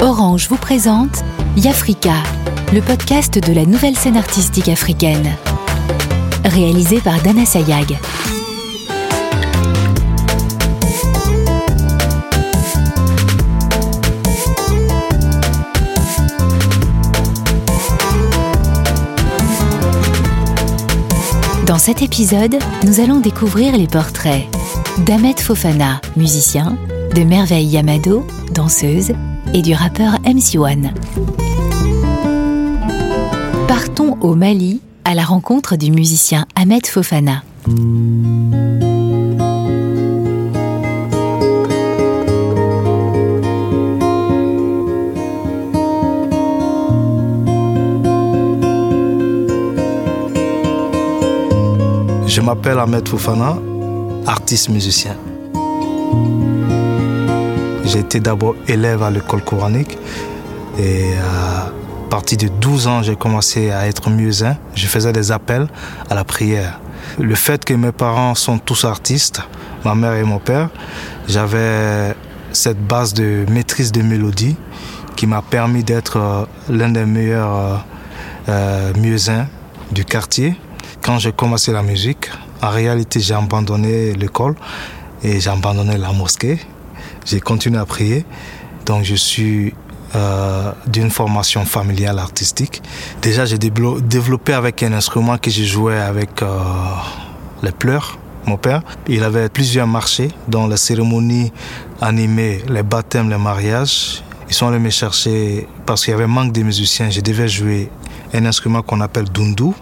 Orange vous présente Yafrika, le podcast de la nouvelle scène artistique africaine. Réalisé par Dana Sayag. Dans cet épisode, nous allons découvrir les portraits d'Ahmed Fofana, musicien, de Merveille Yamado, danseuse, et du rappeur MC One. Partons au Mali à la rencontre du musicien Ahmed Fofana. Je m'appelle Ahmed Fofana, artiste musicien. Été d'abord élève à l'école coranique et à partir de 12 ans, j'ai commencé à être muezzin. Je faisais des appels à la prière. Le fait que mes parents sont tous artistes, ma mère et mon père, j'avais cette base de maîtrise de mélodie qui m'a permis d'être euh, l'un des meilleurs euh, euh, du quartier. Quand j'ai commencé la musique, en réalité, j'ai abandonné l'école et j'ai abandonné la mosquée j'ai continué à prier. Donc je suis euh, d'une formation familiale artistique. Déjà, j'ai développé avec un instrument que j'ai joué avec euh, les pleurs, mon père. Il avait plusieurs marchés, dont les cérémonies animées, les baptêmes, les mariages. Ils sont allés me chercher parce qu'il y avait manque de musiciens. Je devais jouer un instrument qu'on appelle dundu.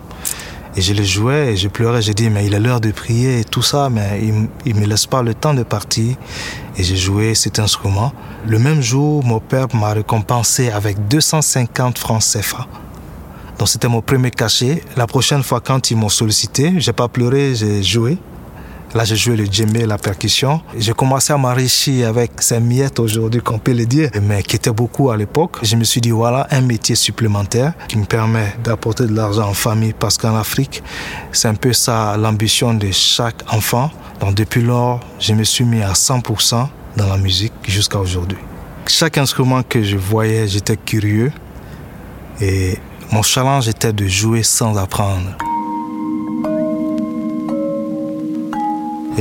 Et je le jouais et je pleurais. J'ai dit, mais il est l'heure de prier et tout ça, mais il ne me laisse pas le temps de partir. Et j'ai joué cet instrument. Le même jour, mon père m'a récompensé avec 250 francs CFA. Donc c'était mon premier cachet. La prochaine fois, quand ils m'ont sollicité, j'ai pas pleuré, j'ai joué. Là, j'ai joué le djembé, la percussion. J'ai commencé à m'enrichir avec ces miettes aujourd'hui, qu'on peut le dire, mais qui étaient beaucoup à l'époque. Je me suis dit, voilà, un métier supplémentaire qui me permet d'apporter de l'argent en famille parce qu'en Afrique, c'est un peu ça l'ambition de chaque enfant. Donc, depuis lors, je me suis mis à 100% dans la musique jusqu'à aujourd'hui. Chaque instrument que je voyais, j'étais curieux et mon challenge était de jouer sans apprendre.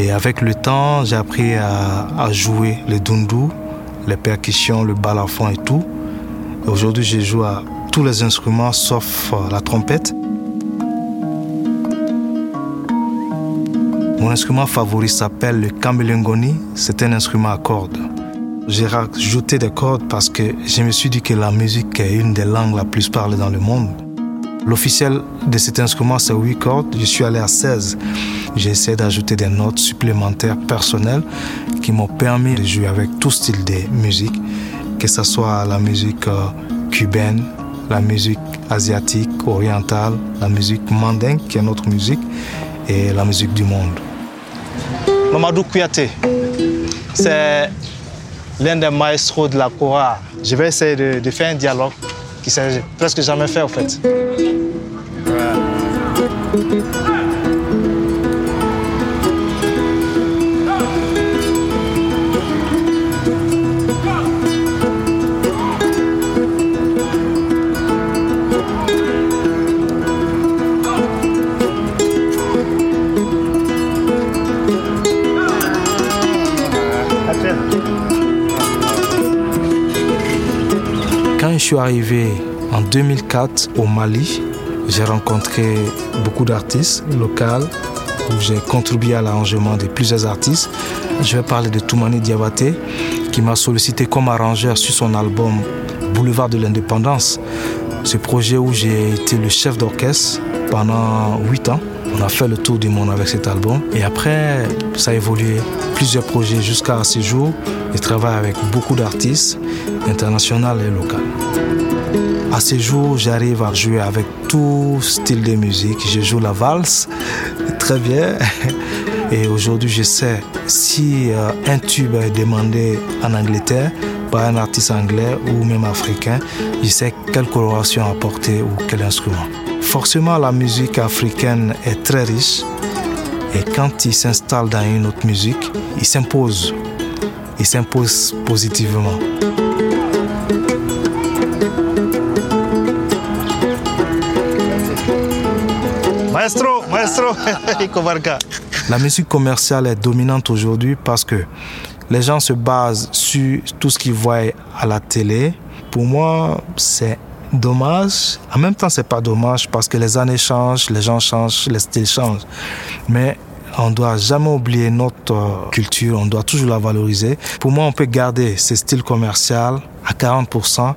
Et avec le temps, j'ai appris à, jouer le dundu, les percussions, le balafon et tout. Aujourd'hui, je joue à tous les instruments sauf euh, la trompette. Mon instrument favori s'appelle le kamilengoni. C'est un instrument à cordes. J'ai rajouté des cordes parce que je me suis dit que la musique est une des langues la plus parlées dans le monde. L'officiel de cet instrument, c'est 8 cordes. Je suis allé à 16. J'ai essayé d'ajouter des notes supplémentaires personnelles qui m'ont permis de jouer avec tout style de musique, que ce soit la musique euh, cubaine, la musique asiatique, orientale, la musique mandingue, qui est notre musique, et la musique du monde. Mamadou Kouyaté, c'est l'un des maestros de la Kora. Je vais essayer de, de faire un dialogue qui s'est presque jamais fait en fait. Quand je suis arrivé en 2004 au Mali, j'ai rencontré beaucoup d'artistes locaux où j'ai contribué à l'arrangement de plusieurs artistes. Je vais parler de Toumani Diabaté qui m'a sollicité comme arrangeur sur son album Boulevard de l'Indépendance. Ce projet où j'ai été le chef d'orchestre pendant 8 ans. On a fait le tour du monde avec cet album. Et après, ça a évolué. Plusieurs projets jusqu'à ce jour. Je travaille avec beaucoup d'artistes international et local. À ce jour, j'arrive à jouer avec tout style de musique. Je joue la valse très bien. Et aujourd'hui, je sais si euh, un tube est demandé en Angleterre par un artiste anglais ou même africain, je sais quelle coloration apporter ou quel instrument. Forcément, la musique africaine est très riche et quand il s'installe dans une autre musique, il s'impose il s'impose positivement. Maestro, maestro, La musique commerciale est dominante aujourd'hui parce que les gens se basent sur tout ce qu'ils voient à la télé. Pour moi, c'est dommage. En même temps, c'est pas dommage parce que les années changent, les gens changent, les styles changent. Mais on doit jamais oublier notre euh, culture, on doit toujours la valoriser. Pour moi, on peut garder ce style commercial à 40%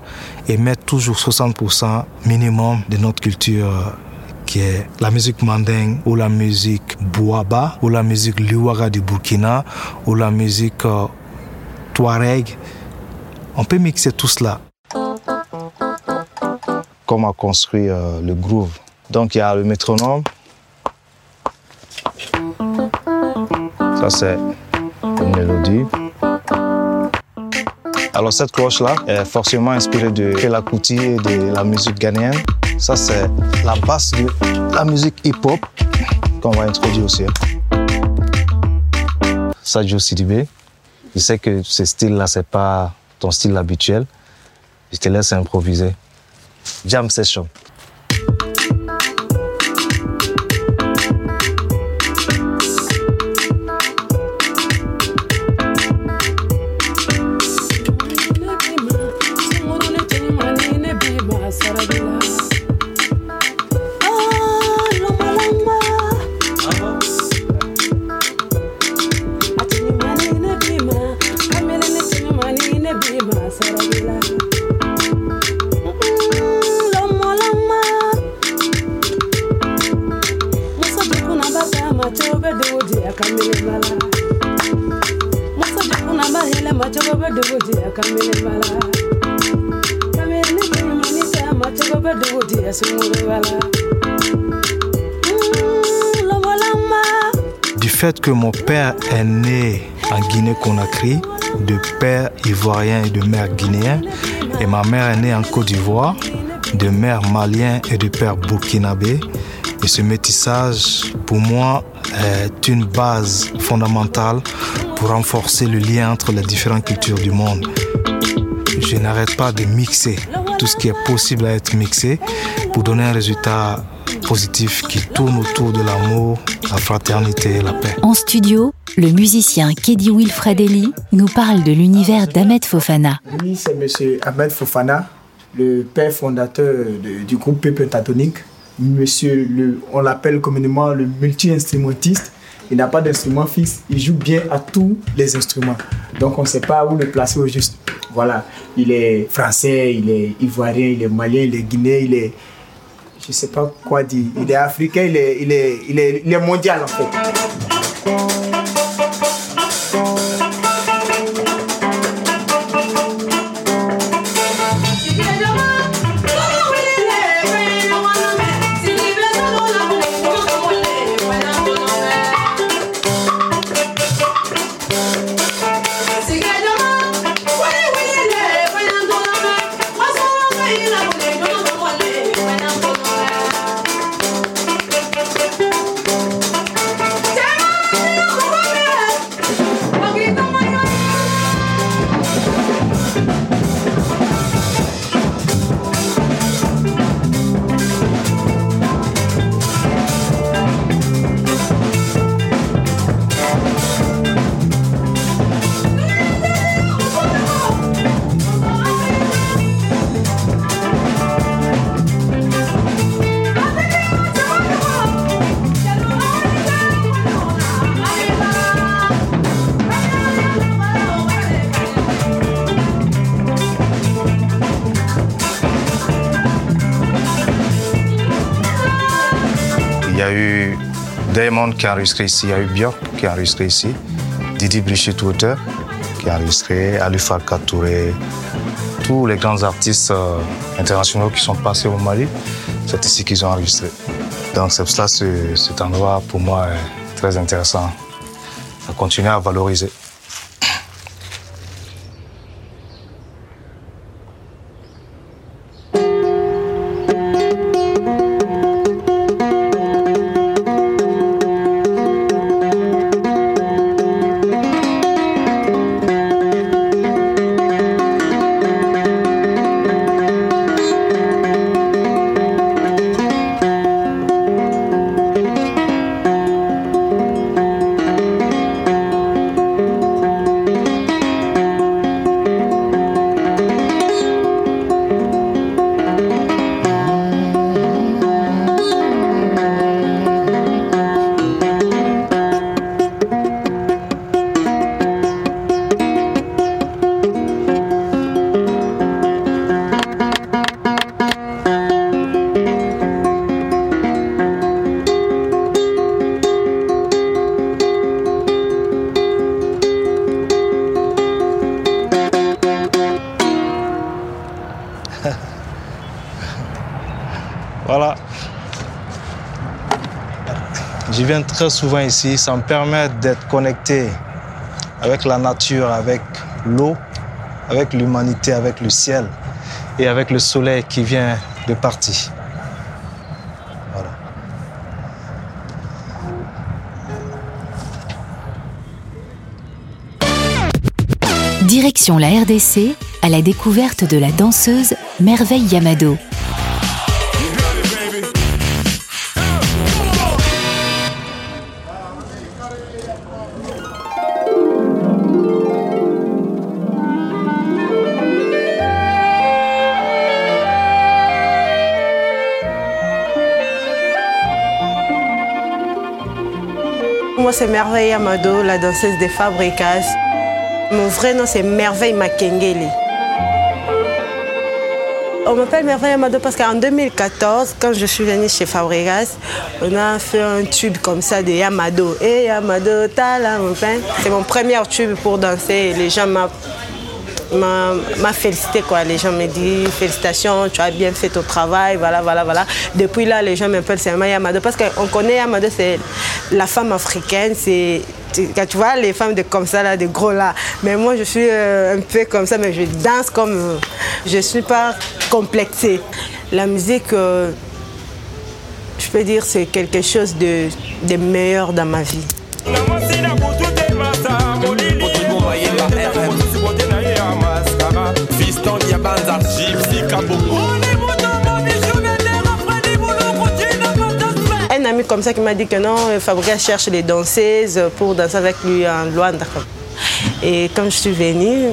et mettre toujours 60% minimum de notre culture euh, qui est la musique mandingue ou la musique bouaba ou la musique liwaga du Burkina ou la musique euh, touareg. On peut mixer tout cela. Comment construire le groove? Donc il y a le métronome, Ça, c'est une mélodie. Alors, cette cloche-là est forcément inspirée de Fela et de la musique ghanéenne. Ça, c'est la base de la musique hip-hop qu'on va introduire aussi. Sadio Sidibé. Je sais que ce style-là, c'est pas ton style habituel. Je te laisse improviser. Jam session. Que mon père est né en Guinée-Conakry, de père ivoirien et de mère guinéen, et ma mère est née en Côte d'Ivoire, de mère malien et de père burkinabé. Et ce métissage, pour moi, est une base fondamentale pour renforcer le lien entre les différentes cultures du monde. Je n'arrête pas de mixer tout ce qui est possible à être mixé pour donner un résultat positif qui tourne autour de l'amour, la fraternité et la paix. En studio, le musicien Kedi Wilfred Eli nous parle de l'univers d'Ahmed Fofana. Oui, c'est M. Ahmed Fofana, le père fondateur du groupe P Pentatonique. Monsieur, le, on l'appelle communément le multi-instrumentiste. Il n'a pas d'instrument fixe, il joue bien à tous les instruments. Donc on ne sait pas où le placer au juste. Voilà, il est français, il est ivoirien, il est malien, il est guinéen, il est je sais pas quoi dire. Il est africain, il est, il est, il est, il est mondial en fait. Diamond qui a enregistré ici, il y qui a enregistré ici, Didi Brigitte auteur qui a enregistré, Ali Farka Touré, tous les grands artistes euh, internationaux qui sont passés au Mali, c'est ici qu'ils ont enregistré. Donc c'est pour que cet endroit pour moi est très intéressant à continuer à valoriser. Viens très souvent ici, ça me permet d'être connecté avec la nature, avec l'eau, avec l'humanité, avec le ciel et avec le soleil qui vient de partir. Direction la RDC à la découverte de la danseuse Merveille Yamado. Moi, c'est Merveille Amado, la danseuse des Fabricas. Mon vrai nom, c'est Merveille Makengeli. On m'appelle Merveille Amado parce qu'en 2014, quand je suis venue chez Fabregas, on a fait un tube comme ça de Yamado. Et Yamado, ta la mon pain. C'est mon premier tube pour danser. Les gens m'ont félicité quoi. Les gens me disent félicitations, tu as bien fait ton travail, voilà, voilà, voilà. Depuis là, les gens m'appellent Selma Yamado parce qu'on connaît Yamado, c'est la femme africaine, c'est quand tu vois les femmes de comme ça là, de gros là. Mais moi, je suis euh, un peu comme ça, mais je danse comme euh, je suis pas complexée. La musique, euh, je peux dire, c'est quelque chose de meilleur dans ma vie. Comme ça qui m'a dit que non, Fabrice cherche des danseuses pour danser avec lui en Luanda. Et quand je suis venue,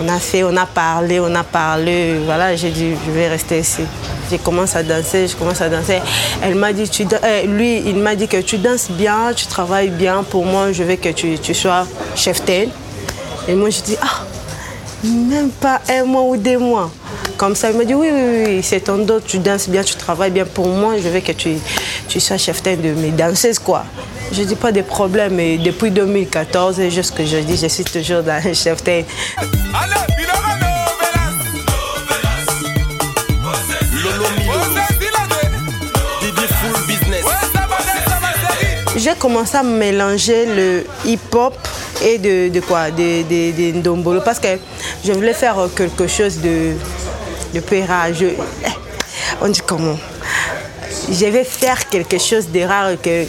on a fait, on a parlé, on a parlé. Voilà, j'ai dit, je vais rester ici. J'ai commencé à danser, je commence à danser. Elle m'a dit, tu, euh, lui, il m'a dit que tu danses bien, tu travailles bien. Pour moi, je veux que tu, tu sois chef tel. Et moi, je dis, ah, même pas un mois ou deux mois. Comme ça, il m'a dit oui, oui, oui, c'est ton dos, tu danses bien, tu travailles bien. Pour moi, je veux que tu, tu sois chef de mes danseuses, quoi. Je dis pas de problème, mais depuis 2014, et juste que je dis, je suis toujours dans le chef J'ai commencé à mélanger le hip-hop et de, de quoi? De, de, de, Ndombolo. Parce que je voulais faire quelque chose de, de. Je, on dit comment? Je vais faire quelque chose de rare que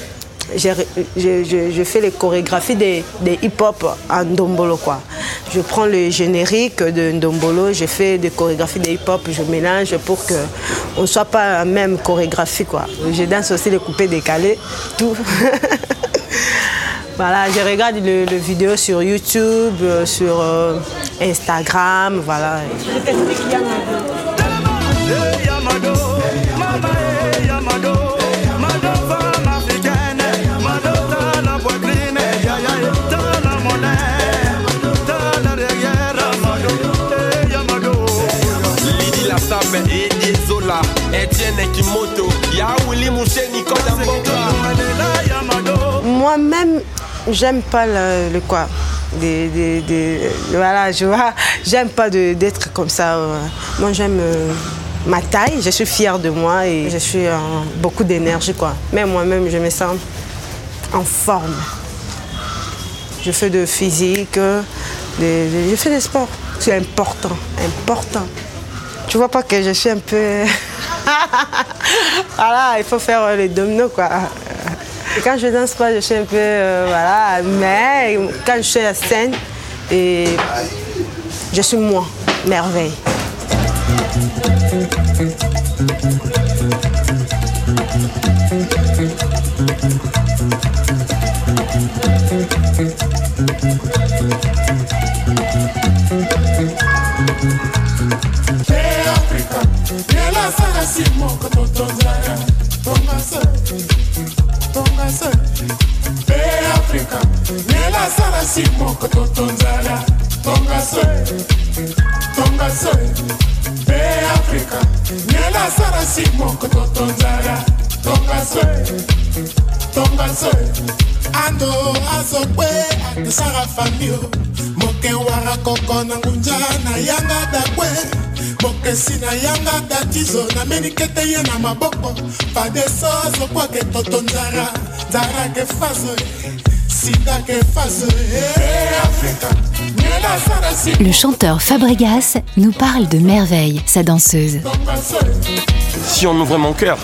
je, je, je, fais les chorégraphies des, des hip-hop en Ndombolo. Quoi. Je prends le générique de Ndombolo, je fais des chorégraphies de hip-hop, je mélange pour qu'on ne soit pas la même chorégraphie. Quoi. Je danse aussi les coupés décalés, tout. Voilà, je regarde le, le, vidéo sur YouTube, euh, sur euh, Instagram, voilà. Moi-même, j'aime pas le, quoi. Des, des, des, voilà, je vois, j'aime pas d'être comme ça. Moi, j'aime euh, ma taille, je suis fière de moi et je suis euh, beaucoup d'énergie, quoi. Même moi-même, je me sens en forme. Je fais de physique, de, je fais des sports. C'est important, important. Tu vois pas que je suis un peu... voilà, il faut faire les dominos, quoi. Quand je danse pas, je suis un peu, euh, voilà, mais quand je suis à la scène, et je suis moi, merveille. tonga sala si moko totonzala tonga soe tonga soe mpe afrika. Nyela sala si moko totonzala tonga soe tonga soe ando azo kue andesara famio mokewara koko na ngunja na yanga dakwe bokesi na yanga datizo nameni kete ye na maboko. Fadeso azokwake totonzara nzara ke fazoe afrika Le chanteur Fabregas nous parle de Merveille, sa danseuse. Si on ouvrait mon cœur,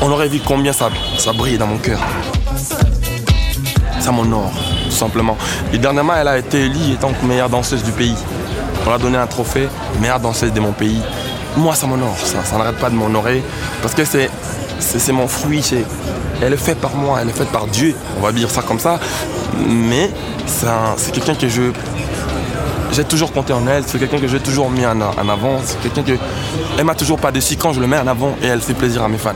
on aurait vu combien ça, ça brille dans mon cœur. Ça m'honore, tout simplement. Et dernièrement, elle a été élue étant meilleure danseuse du pays. On a donné un trophée, meilleure danseuse de mon pays. Moi, ça m'honore, ça, ça n'arrête pas de m'honorer. Parce que c'est, c'est, mon fruit, elle est faite par moi, elle est faite par Dieu, on va dire ça comme ça. Mais c'est quelqu'un que je. J'ai toujours compté en elle, c'est quelqu'un que j'ai toujours mis en, avant, c'est quelqu'un que. Elle m'a toujours pas déçu quand je le mets en avant et elle fait plaisir à mes fans.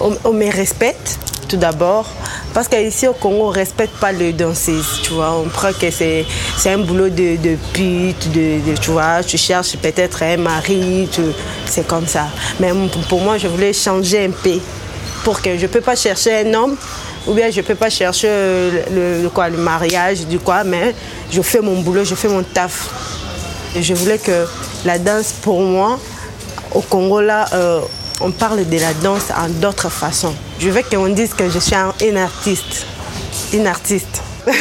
On, on me respecte tout d'abord. Parce qu'ici au Congo, on ne respecte pas les danseuses, tu vois. On croit que c'est, un boulot de, de pute, de, tu vois. Tu cherches peut-être un mari, c'est comme ça. Mais pour moi, je voulais changer un peu. Pour que je ne peux pas chercher un homme ou bien je ne peux pas chercher le, quoi, le mariage, du quoi, mais je fais mon boulot, je fais mon taf. Je voulais que la danse, pour moi, au Congo, là, euh, on parle de la danse en d'autres façons. Je veux qu'on dise que je suis un, une artiste. Une artiste.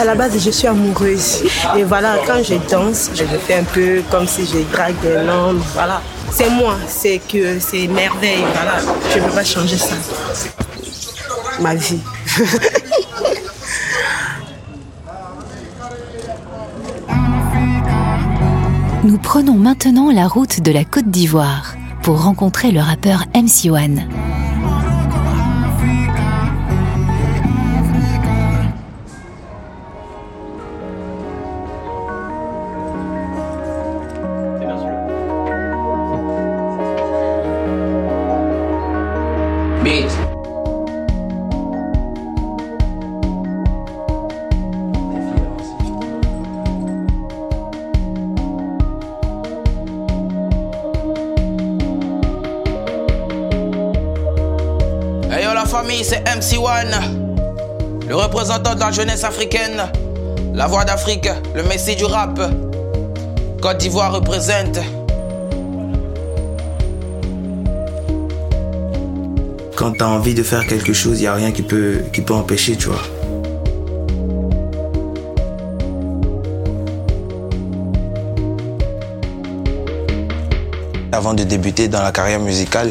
à la base, je suis amoureuse. Et voilà, quand je danse, je le fais un peu comme si je drague un homme. Voilà. C'est moi, c'est que c'est merveille. Voilà. Je ne peux pas changer ça. Ma vie. Nous prenons maintenant la route de la Côte d'Ivoire pour rencontrer le rappeur MC1. c'est MC1, le représentant de la jeunesse africaine, la voix d'Afrique, le messie du rap. Côte d'Ivoire représente. Quand tu as envie de faire quelque chose, il n'y a rien qui peut, qui peut empêcher, tu vois. Avant de débuter dans la carrière musicale,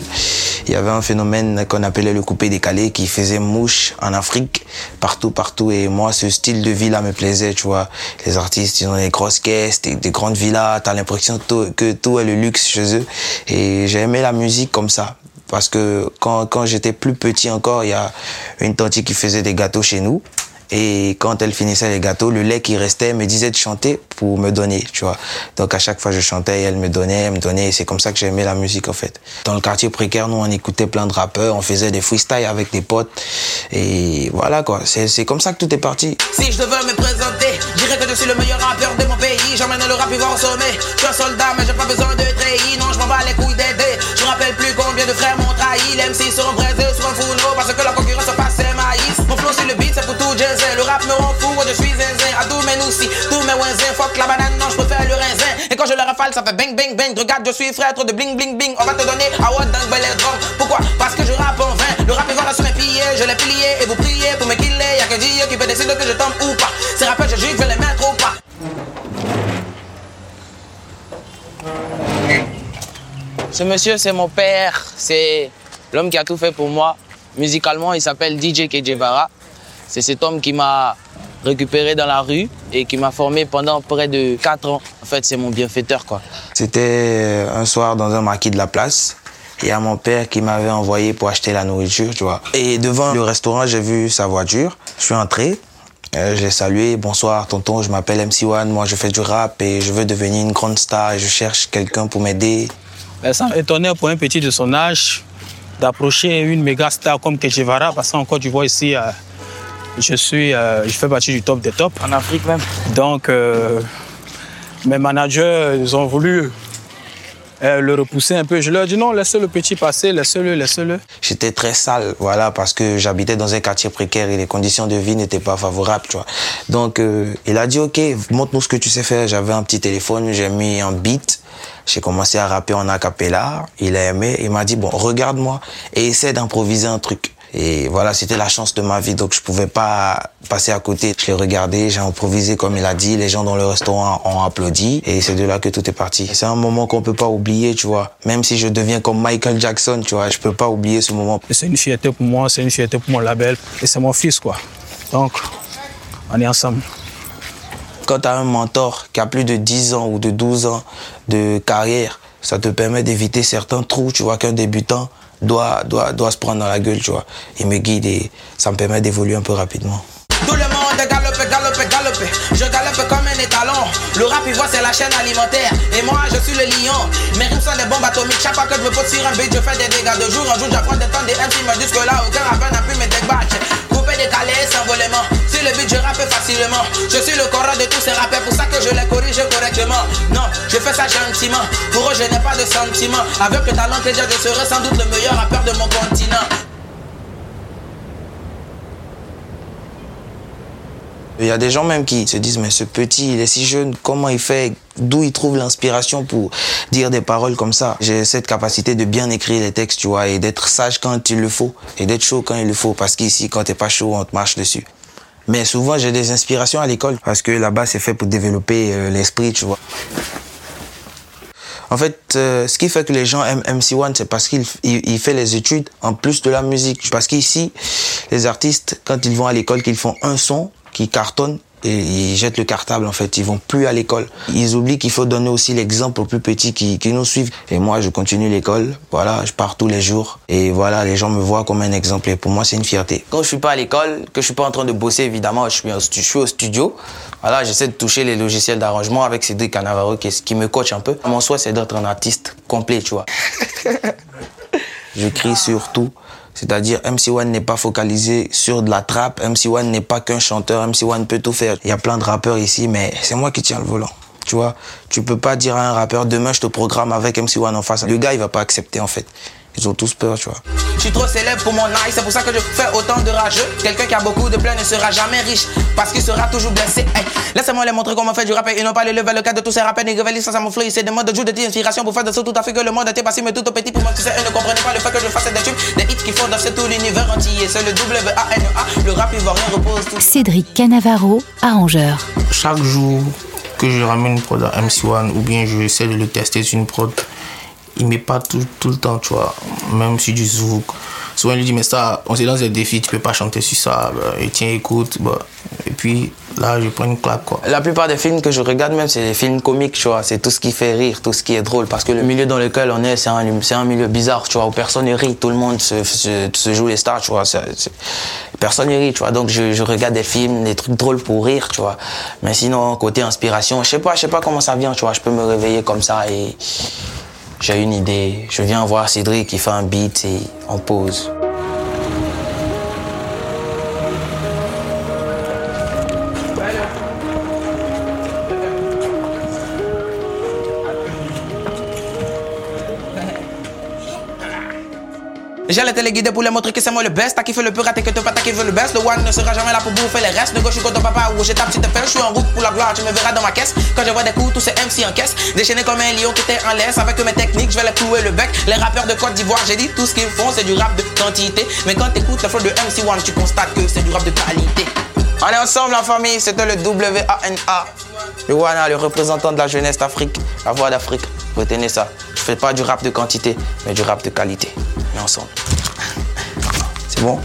il y avait un phénomène qu'on appelait le coupé décalé qui faisait mouche en Afrique, partout, partout. Et moi, ce style de vie-là me plaisait, tu vois. Les artistes, ils ont des grosses caisses, des, grandes villas, t'as l'impression que tout est le luxe chez eux. Et j'ai aimé la musique comme ça. Parce que quand, quand j'étais plus petit encore, il y a une tante qui faisait des gâteaux chez nous. Et quand elle finissait les gâteaux, le lait qui restait me disait de chanter pour me donner, tu vois. Donc à chaque fois je chantais, elle me donnait, elle me donnait. Et c'est comme ça que j'aimais la musique en fait. Dans le quartier précaire, nous on écoutait plein de rappeurs, on faisait des freestyles avec des potes. Et voilà quoi, c'est comme ça que tout est parti. Si je devais me présenter, je dirais que je suis le meilleur rappeur de mon pays. J'emmène le rap vivant au sommet. Je suis un soldat, mais j'ai pas besoin de treillis. Non, je m'en bats les couilles d'aider. Rappelle plus combien de frères m'ont trahi. Les MC seront braisés sur un fourneau parce que la concurrence passe maïs. Mon flow sur le beat, c'est pour tout jazz. Le rap me rend fou, je suis zinzin. À tous mes noussis, tous mes wenzins. Fuck la banane, non, je préfère le raisin. Et quand je le rafale, ça fait bang bang bang. Regarde, je suis frère, trop de bling bling bling. On va te donner à what dans bel. Pourquoi? Parce que je rappe en vain. Le rap est voilà sur mes pieds, je l'ai plié et vous priez pour me killer. Y'a que Dieu qui peut décider que je tombe ou pas. Ces rappeurs, je juge, je les mettre ou pas. Ce monsieur, c'est mon père. C'est l'homme qui a tout fait pour moi. Musicalement, il s'appelle DJ Kejevara. C'est cet homme qui m'a récupéré dans la rue et qui m'a formé pendant près de 4 ans. En fait, c'est mon bienfaiteur. C'était un soir dans un maquis de la place. Il y a mon père qui m'avait envoyé pour acheter la nourriture. Et devant le restaurant, j'ai vu sa voiture. Je suis entré. Euh, j'ai salué, bonsoir tonton, je m'appelle MC1, moi je fais du rap et je veux devenir une grande star je cherche quelqu'un pour m'aider. Ben, ça m'étonnait pour un petit de son âge d'approcher une méga star comme Kejevara parce qu'en tu vois ici, euh, je, suis, euh, je fais partie du top des tops. En Afrique même. Donc, mes managers, ils ont voulu euh, le repousser un peu. Je leur ai dit non, laissez le petit passer, laissez-le, laissez-le. J'étais très sale, voilà, parce que j'habitais dans un quartier précaire et les conditions de vie n'étaient pas favorables, tu vois. Donc, euh, il a dit, OK, montre-nous ce que tu sais faire. J'avais un petit téléphone, j'ai mis un beat. J'ai commencé à rapper en acapella. Il a aimé. Il m'a dit, bon, regarde-moi et essaie d'improviser un truc. Et voilà, c'était la chance de ma vie, donc je pouvais pas passer à côté. Je l'ai regardé, j'ai improvisé comme il a dit, les gens dans le restaurant ont applaudi, et c'est de là que tout est parti. C'est un moment qu'on peut pas oublier, tu vois. Même si je deviens comme Michael Jackson, tu vois, je peux pas oublier ce moment. C'est une fierté pour moi, c'est une fierté pour mon label, et c'est mon fils, quoi. Donc, on est ensemble. Quand tu as un mentor qui a plus de 10 ans ou de 12 ans de carrière, ça te permet d'éviter certains trous, tu vois, qu'un débutant doit, doit, doit se prendre dans la gueule, tu vois. Il me guide et ça me permet d'évoluer un peu rapidement. Tout le monde galope, galope, galope. Je galope comme un étalon. Le rap, il voit, c'est la chaîne alimentaire. Et moi, je suis le lion. Mes rimes sont des bombes atomiques. Chaque fois que je me pose sur un beat, je fais des dégâts. De jour en jour, j'apprends des temps des MC. Me disent que là, aucun rappeur n'a pu me débattre. Décaler, s'envolement. Sur le beat, je rappe facilement. Je suis le corps de tous ces rappeurs. Pour ça que je les corrige correctement. Non, je fais ça gentiment. Pour eux, je n'ai pas de sentiments. Avec le talent que j'ai, je serai sans doute le meilleur rappeur de mon continent. Il y a des gens même qui se disent, mais ce petit, il est si jeune, comment il fait, d'où il trouve l'inspiration pour dire des paroles comme ça? J'ai cette capacité de bien écrire les textes, tu vois, et d'être sage quand il le faut, et d'être chaud quand il le faut, parce qu'ici, quand t'es pas chaud, on te marche dessus. Mais souvent, j'ai des inspirations à l'école, parce que là-bas, c'est fait pour développer euh, l'esprit, tu vois. En fait, euh, ce qui fait que les gens aiment MC1, c'est parce qu'il il, fait les études en plus de la musique. Parce qu'ici, les artistes, quand ils vont à l'école, qu'ils font un son, qui cartonnent et ils jettent le cartable en fait, ils vont plus à l'école. Ils oublient qu'il faut donner aussi l'exemple aux plus petits qui, qui nous suivent. Et moi, je continue l'école, voilà, je pars tous les jours et voilà, les gens me voient comme un exemple et pour moi, c'est une fierté. Quand je suis pas à l'école, que je suis pas en train de bosser, évidemment, je suis, je suis au studio. Voilà, j'essaie de toucher les logiciels d'arrangement avec Cédric Canavaro qui, qui me coach un peu. Mon souhait, c'est d'être un artiste complet, tu vois. je crie sur tout. C'est-à-dire MC1 n'est pas focalisé sur de la trappe, MC1 n'est pas qu'un chanteur, MC1 peut tout faire. Il y a plein de rappeurs ici, mais c'est moi qui tiens le volant. Tu vois, tu peux pas dire à un rappeur demain je te programme avec MC1 en face. Le gars il va pas accepter en fait. Ils ont tous peur, tu vois. Je suis trop célèbre pour mon nice, c'est pour ça que je fais autant de rageux. Quelqu'un qui a beaucoup de plans ne sera jamais riche, parce qu'il sera toujours blessé. Laissez-moi les montrer comment faire du rap et non pas le level le cas de tous ces révéler ça, ça mon flow. C'est des modes de jour de inspiration pour faire de ça tout à fait que le monde était passé, mais tout au petit pour moi, tu sais, eux ne comprenaient pas le fait que je fasse des tubes, des hits qui font danser tout l'univers entier. C'est le W-A-N-A, le rap ivoirien repose tout. Cédric Canavaro, arrangeur. Chaque jour que je ramène une prod à MC1 ou bien je essaie de le tester sur une prod, il met pas tout, tout le temps, tu vois, même sur du zouk. Souvent, il lui dit, mais ça, on s'est dans des défis, tu peux pas chanter sur ça. Bah, et tiens, écoute. Bah. Et puis, là, je prends une claque, quoi. La plupart des films que je regarde, même, c'est des films comiques, tu vois. C'est tout ce qui fait rire, tout ce qui est drôle. Parce que le milieu dans lequel on est, c'est un, un milieu bizarre, tu vois, où personne ne rit. Tout le monde se, se, joue les stars, tu vois. personne ne rit, tu vois. Donc, je, je, regarde des films, des trucs drôles pour rire, tu vois. Mais sinon, côté inspiration, je sais pas, je sais pas comment ça vient, tu vois. Je peux me réveiller comme ça et j'ai une idée, je viens voir Cédric qui fait un beat et on pose. J'ai les téléguidés pour les montrer que c'est moi le best. T'as kiffé le plus raté que t'as pas t'as kiffé le best. Le one ne sera jamais là pour bouffer les restes. De gauche, je suis ton papa ou j'ai ta petite felle. Je suis en route pour la gloire, tu me verras dans ma caisse. Quand je vois des coups, tous ces MC en caisse. Déchaîné comme un lion qui était en laisse. Avec mes techniques, je vais les clouer le bec. Les rappeurs de Côte d'Ivoire, j'ai dit tout ce qu'ils font, c'est du rap de quantité. Mais quand t'écoutes le flow de MC One, tu constates que c'est du rap de qualité. On est ensemble la famille, c'était le WANA. Le WANA, le représentant de la jeunesse d'Afrique, la voix d'Afrique. Retenez ça. Fais pas du rap de quantité, mais du rap de qualité. Est ensemble. C'est bon?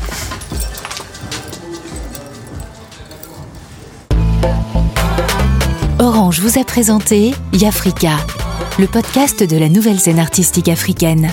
Ange vous a présenté Yafrika, le podcast de la nouvelle scène artistique africaine.